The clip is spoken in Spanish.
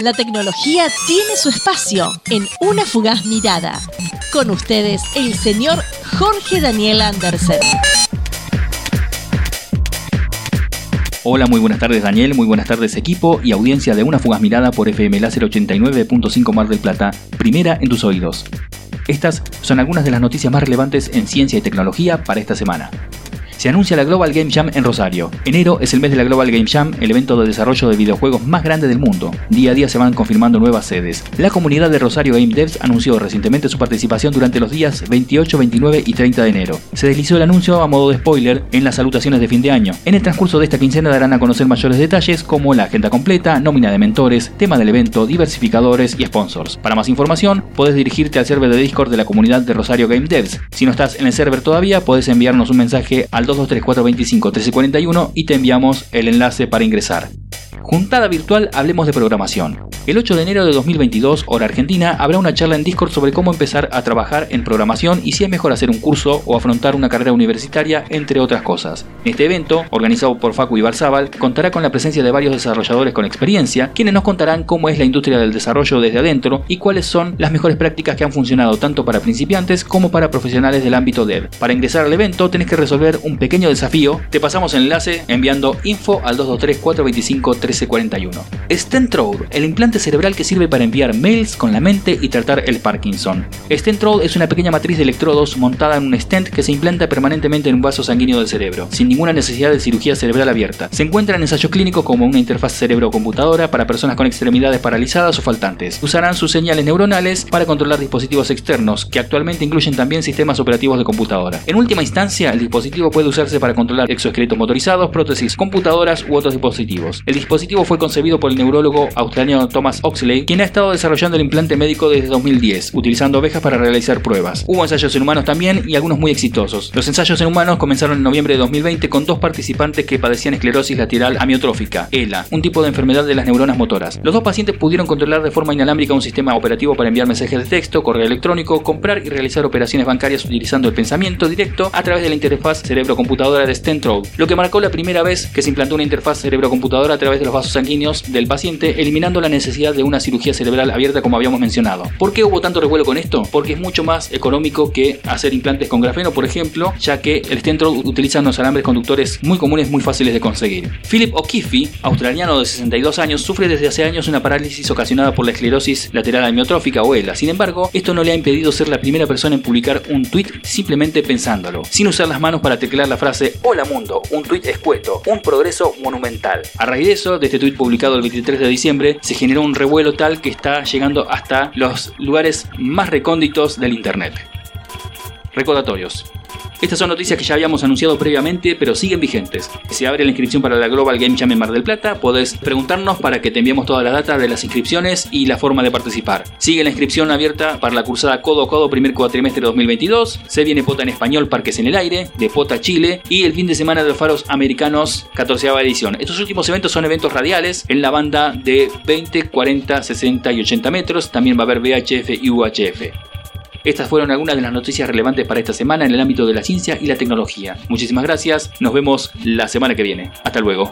La tecnología tiene su espacio en una fugaz mirada. Con ustedes, el señor Jorge Daniel Andersen. Hola, muy buenas tardes Daniel, muy buenas tardes equipo y audiencia de Una Fugaz Mirada por FM Láser 89.5 Mar del Plata, primera en tus oídos. Estas son algunas de las noticias más relevantes en ciencia y tecnología para esta semana se anuncia la Global Game Jam en Rosario. Enero es el mes de la Global Game Jam, el evento de desarrollo de videojuegos más grande del mundo. Día a día se van confirmando nuevas sedes. La comunidad de Rosario Game Devs anunció recientemente su participación durante los días 28, 29 y 30 de enero. Se deslizó el anuncio a modo de spoiler en las salutaciones de fin de año. En el transcurso de esta quincena darán a conocer mayores detalles como la agenda completa, nómina de mentores, tema del evento, diversificadores y sponsors. Para más información, puedes dirigirte al server de Discord de la comunidad de Rosario Game Devs. Si no estás en el server todavía, puedes enviarnos un mensaje al 223-425-1341 y te enviamos el enlace para ingresar. Juntada virtual Hablemos de Programación. El 8 de enero de 2022, hora argentina, habrá una charla en Discord sobre cómo empezar a trabajar en programación y si es mejor hacer un curso o afrontar una carrera universitaria, entre otras cosas. Este evento, organizado por Facu y Barzábal, contará con la presencia de varios desarrolladores con experiencia, quienes nos contarán cómo es la industria del desarrollo desde adentro y cuáles son las mejores prácticas que han funcionado tanto para principiantes como para profesionales del ámbito dev. Para ingresar al evento tenés que resolver un pequeño desafío. Te pasamos el enlace enviando info al 223 425 1341. Stentrode, el implante cerebral que sirve para enviar mails con la mente y tratar el Parkinson. Stentrode es una pequeña matriz de electrodos montada en un stent que se implanta permanentemente en un vaso sanguíneo del cerebro, sin ninguna necesidad de cirugía cerebral abierta. Se encuentra en ensayo clínico como una interfaz cerebro-computadora para personas con extremidades paralizadas o faltantes. Usarán sus señales neuronales para controlar dispositivos externos, que actualmente incluyen también sistemas operativos de computadora. En última instancia, el dispositivo puede usarse para controlar exoesqueletos motorizados, prótesis, computadoras u otros dispositivos. El dispositivo fue concebido por el neurólogo australiano Thomas Oxley, quien ha estado desarrollando el implante médico desde 2010, utilizando ovejas para realizar pruebas. Hubo ensayos en humanos también y algunos muy exitosos. Los ensayos en humanos comenzaron en noviembre de 2020 con dos participantes que padecían esclerosis lateral amiotrófica, ELA, un tipo de enfermedad de las neuronas motoras. Los dos pacientes pudieron controlar de forma inalámbrica un sistema operativo para enviar mensajes de texto, correo electrónico, comprar y realizar operaciones bancarias utilizando el pensamiento directo a través de la interfaz cerebro-computadora de Stentrode, lo que marcó la primera vez que se implantó una interfaz cerebro-computadora a través de los vasos sanguíneos del paciente, eliminando la necesidad de una cirugía cerebral abierta como habíamos mencionado. ¿Por qué hubo tanto revuelo con esto? Porque es mucho más económico que hacer implantes con grafeno, por ejemplo, ya que el Stentrode utiliza unos alambres conductores muy comunes, muy fáciles de conseguir. Philip O'Keefe, australiano de 62 años, sufre desde hace años una parálisis ocasionada por la esclerosis lateral amiotrófica o ELA. Sin embargo, esto no le ha impedido ser la primera persona en publicar un tweet simplemente pensándolo, sin usar las manos para teclear la frase Hola mundo, un tweet escueto, un progreso monumental. A raíz de eso, de este tweet publicado el 23 de diciembre, se generó un revuelo tal que está llegando hasta los lugares más recónditos del Internet. Recordatorios. Estas son noticias que ya habíamos anunciado previamente, pero siguen vigentes. Se abre la inscripción para la Global Game Jam en Mar del Plata. Podés preguntarnos para que te enviemos toda la data de las inscripciones y la forma de participar. Sigue la inscripción abierta para la cursada Codo a Codo primer cuatrimestre de 2022. Se viene Pota en Español Parques en el Aire, de Pota Chile y el fin de semana de los faros americanos 14 edición. Estos últimos eventos son eventos radiales en la banda de 20, 40, 60 y 80 metros. También va a haber VHF y UHF. Estas fueron algunas de las noticias relevantes para esta semana en el ámbito de la ciencia y la tecnología. Muchísimas gracias, nos vemos la semana que viene. Hasta luego.